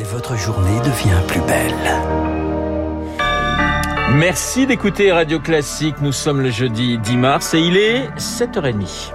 et votre journée devient plus belle. Merci d'écouter Radio Classique. Nous sommes le jeudi 10 mars et il est 7h30.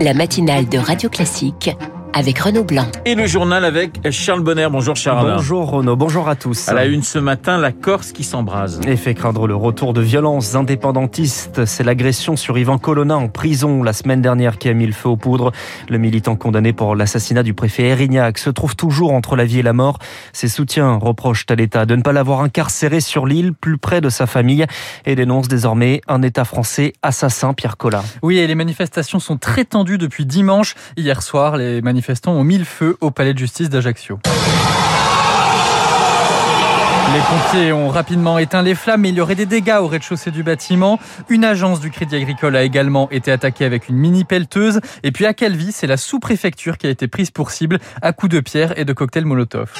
La matinale de Radio Classique avec Renaud Blanc. Et le journal avec Charles Bonner. Bonjour Charles. Bonjour Renaud, bonjour à tous. À la une ce matin, la Corse qui s'embrase. Et fait craindre le retour de violences indépendantistes. C'est l'agression sur Yvan Colonna en prison la semaine dernière qui a mis le feu aux poudres. Le militant condamné pour l'assassinat du préfet Erignac se trouve toujours entre la vie et la mort. Ses soutiens reprochent à l'État de ne pas l'avoir incarcéré sur l'île, plus près de sa famille, et dénoncent désormais un État français assassin, Pierre Collat. Oui, et les manifestations sont très tendues depuis dimanche. Hier soir, les manifestations manifestants ont mis le feu au palais de justice d'Ajaccio. Les pompiers ont rapidement éteint les flammes, mais il y aurait des dégâts au rez-de-chaussée du bâtiment. Une agence du Crédit Agricole a également été attaquée avec une mini pelleteuse. Et puis à Calvi, c'est la sous-préfecture qui a été prise pour cible à coups de pierre et de cocktails Molotov.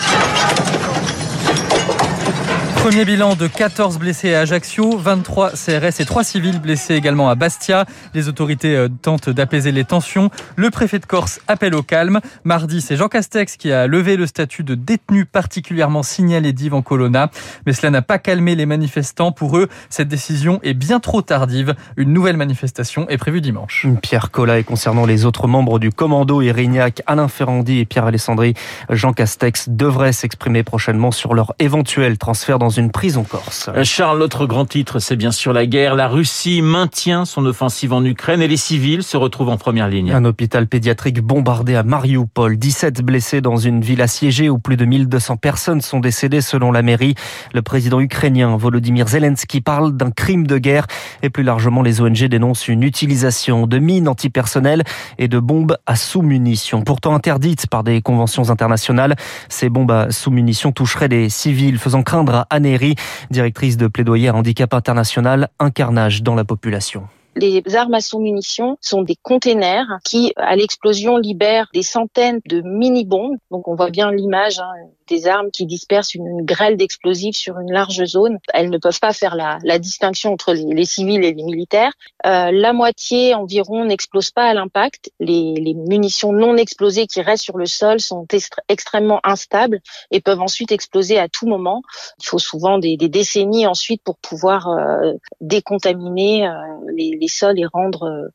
Premier bilan de 14 blessés à Ajaccio, 23 CRS et 3 civils blessés également à Bastia. Les autorités euh, tentent d'apaiser les tensions. Le préfet de Corse appelle au calme. Mardi, c'est Jean Castex qui a levé le statut de détenu particulièrement signalé d'Yvan Colonna. Mais cela n'a pas calmé les manifestants. Pour eux, cette décision est bien trop tardive. Une nouvelle manifestation est prévue dimanche. Pierre Collat et concernant les autres membres du commando, Irignac, Alain Ferrandi et Pierre Alessandri, Jean Castex devraient s'exprimer prochainement sur leur éventuel transfert dans une prison corse. Euh, Charles, l'autre grand titre, c'est bien sûr la guerre. La Russie maintient son offensive en Ukraine et les civils se retrouvent en première ligne. Un hôpital pédiatrique bombardé à Mariupol, 17 blessés dans une ville assiégée où plus de 1200 personnes sont décédées selon la mairie. Le président ukrainien Volodymyr Zelensky parle d'un crime de guerre et plus largement les ONG dénoncent une utilisation de mines antipersonnelles et de bombes à sous-munitions. Pourtant interdites par des conventions internationales, ces bombes à sous-munitions toucheraient des civils faisant craindre à Neri, directrice de plaidoyer handicap international, un carnage dans la population. Les armes à sous-munitions sont des containers qui, à l'explosion, libèrent des centaines de mini-bombes. Donc on voit bien l'image, hein, des armes qui dispersent une, grêle d'explosifs sur une large zone. Elles ne peuvent pas faire la, la distinction entre les, civils et les militaires. Euh, la moitié environ n'explose pas à l'impact. Les, les, munitions non explosées qui restent sur le sol sont extrêmement instables et peuvent ensuite exploser à tout moment. Il faut souvent des, des décennies ensuite pour pouvoir euh, décontaminer euh, les, sols et rendre euh,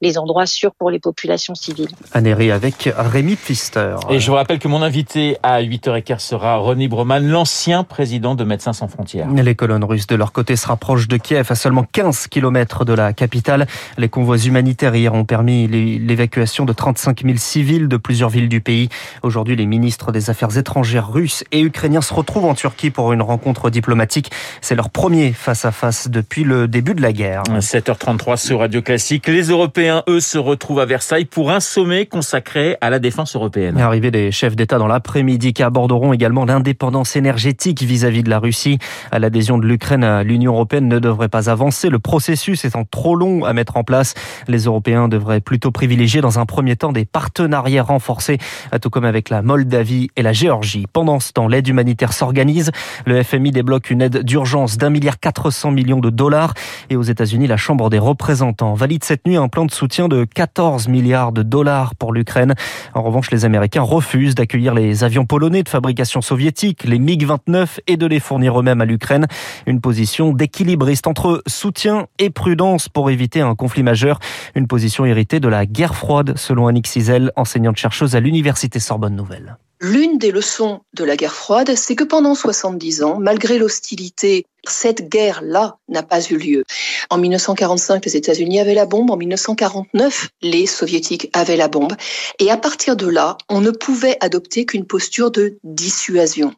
les endroits sûrs pour les populations civiles. Anéry avec Rémi Pfister. Et je vous rappelle que mon invité à 8h15 sera René Broman, l'ancien président de Médecins sans frontières. Les colonnes russes de leur côté se rapprochent de Kiev à seulement 15 km de la capitale. Les convois humanitaires hier ont permis l'évacuation de 35 000 civils de plusieurs villes du pays. Aujourd'hui, les ministres des Affaires étrangères russes et ukrainiens se retrouvent en Turquie pour une rencontre diplomatique. C'est leur premier face-à-face depuis le début de la guerre. 7h33 sur Radio Classique. Les Européens, eux, se retrouvent à Versailles pour un sommet consacré à la défense européenne. Arrivée des chefs d'État dans l'après-midi qui aborderont également l'indépendance énergétique vis-à-vis de la Russie. L'adhésion de l'Ukraine à l'Union européenne ne devrait pas avancer. Le processus étant trop long à mettre en place, les Européens devraient plutôt privilégier dans un premier temps des partenariats renforcés, tout comme avec la Moldavie et la Géorgie. Pendant ce temps, l'aide humanitaire s'organise. Le FMI débloque une aide d'urgence d'un milliard 400 millions de dollars. Et aux États-Unis, la Chambre des représentants valide cette nuit un plan de soutien de 14 milliards de dollars pour l'Ukraine. En revanche, les Américains refusent d'accueillir les avions polonais de fabrication soviétique, les MiG-29, et de les fournir eux-mêmes à l'Ukraine. Une position d'équilibriste entre soutien et prudence pour éviter un conflit majeur. Une position héritée de la guerre froide, selon Annick Cizel, enseignante-chercheuse à l'Université Sorbonne Nouvelle. L'une des leçons de la guerre froide, c'est que pendant 70 ans, malgré l'hostilité, cette guerre-là n'a pas eu lieu. En 1945, les États-Unis avaient la bombe. En 1949, les Soviétiques avaient la bombe. Et à partir de là, on ne pouvait adopter qu'une posture de dissuasion.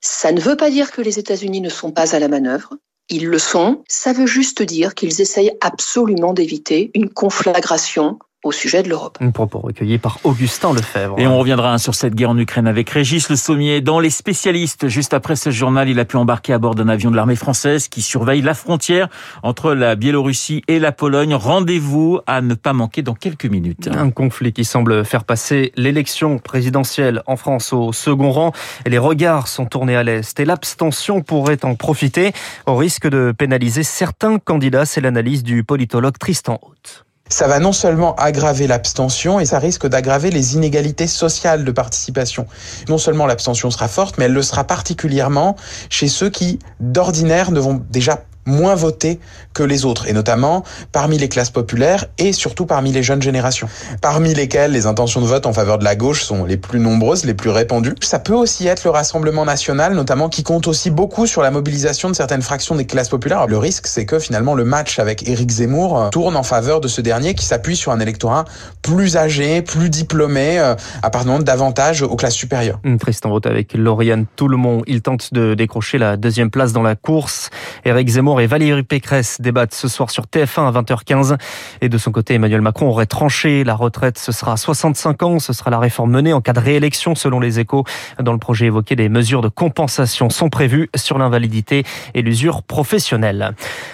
Ça ne veut pas dire que les États-Unis ne sont pas à la manœuvre. Ils le sont. Ça veut juste dire qu'ils essayent absolument d'éviter une conflagration au sujet de l'Europe. Un propos recueilli par Augustin Lefebvre. Et on reviendra sur cette guerre en Ukraine avec Régis Le Sommier. Dans les spécialistes, juste après ce journal, il a pu embarquer à bord d'un avion de l'armée française qui surveille la frontière entre la Biélorussie et la Pologne. Rendez-vous à ne pas manquer dans quelques minutes. Un conflit qui semble faire passer l'élection présidentielle en France au second rang. Et les regards sont tournés à l'Est et l'abstention pourrait en profiter au risque de pénaliser certains candidats. C'est l'analyse du politologue Tristan Haute. Ça va non seulement aggraver l'abstention et ça risque d'aggraver les inégalités sociales de participation. Non seulement l'abstention sera forte, mais elle le sera particulièrement chez ceux qui, d'ordinaire, ne vont déjà moins votés que les autres, et notamment parmi les classes populaires et surtout parmi les jeunes générations, parmi lesquelles les intentions de vote en faveur de la gauche sont les plus nombreuses, les plus répandues. Ça peut aussi être le Rassemblement national, notamment, qui compte aussi beaucoup sur la mobilisation de certaines fractions des classes populaires. Le risque, c'est que finalement le match avec Éric Zemmour euh, tourne en faveur de ce dernier qui s'appuie sur un électorat plus âgé, plus diplômé, euh, appartenant davantage aux classes supérieures. Tristan vote avec Lauriane Tout-le-Monde. Il tente de décrocher la deuxième place dans la course. Éric Zemmour et Valérie Pécresse débattent ce soir sur TF1 à 20h15. Et de son côté, Emmanuel Macron aurait tranché. La retraite, ce sera à 65 ans. Ce sera la réforme menée en cas de réélection, selon les échos. Dans le projet évoqué, des mesures de compensation sont prévues sur l'invalidité et l'usure professionnelle.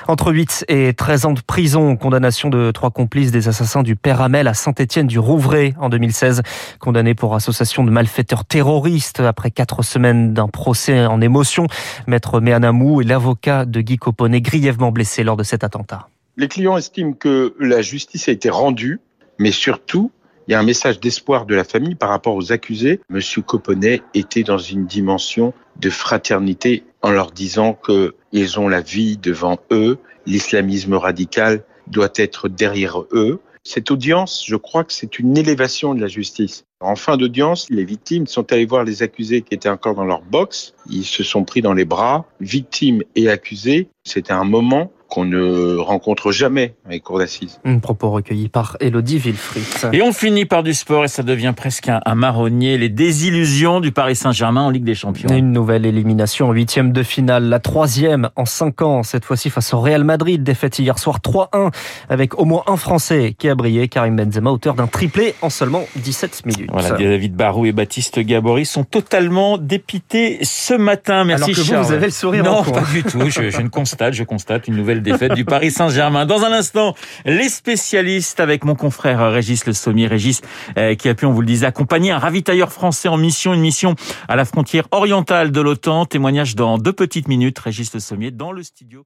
Entre 8 et 13 ans de prison, condamnation de trois complices des assassins du Père Amel à Saint-Étienne du Rouvray en 2016. Condamné pour association de malfaiteurs terroristes après quatre semaines d'un procès en émotion. Maître Méanamou et l'avocat de Guy Coponnet est grièvement blessé lors de cet attentat. Les clients estiment que la justice a été rendue, mais surtout, il y a un message d'espoir de la famille par rapport aux accusés. Monsieur Coponnet était dans une dimension de fraternité en leur disant qu'ils ont la vie devant eux, l'islamisme radical doit être derrière eux. Cette audience, je crois que c'est une élévation de la justice. En fin d'audience, les victimes sont allées voir les accusés qui étaient encore dans leur box. Ils se sont pris dans les bras, victimes et accusés. C'était un moment qu'on ne rencontre jamais dans les cours d'assises. Un propos recueilli par Elodie Villefrit. Et on finit par du sport et ça devient presque un, marronnier. Les désillusions du Paris Saint-Germain en Ligue des Champions. Une nouvelle élimination en huitième de finale, la troisième en cinq ans, cette fois-ci face au Real Madrid. Défaite hier soir 3-1 avec au moins un Français qui a brillé, Karim Benzema, auteur d'un triplé en seulement 17 minutes. Voilà, David Barou et Baptiste Gabory sont totalement dépités ce matin. Merci Alors que Charles. Vous, vous avez le sourire Non, en pas du tout. Je, je ne constate, je constate une nouvelle défaite du Paris Saint-Germain. Dans un instant, les spécialistes avec mon confrère Régis Le Sommier. Régis euh, qui a pu, on vous le disait, accompagner un ravitailleur français en mission, une mission à la frontière orientale de l'OTAN. Témoignage dans deux petites minutes. Régis Le Sommier dans le studio.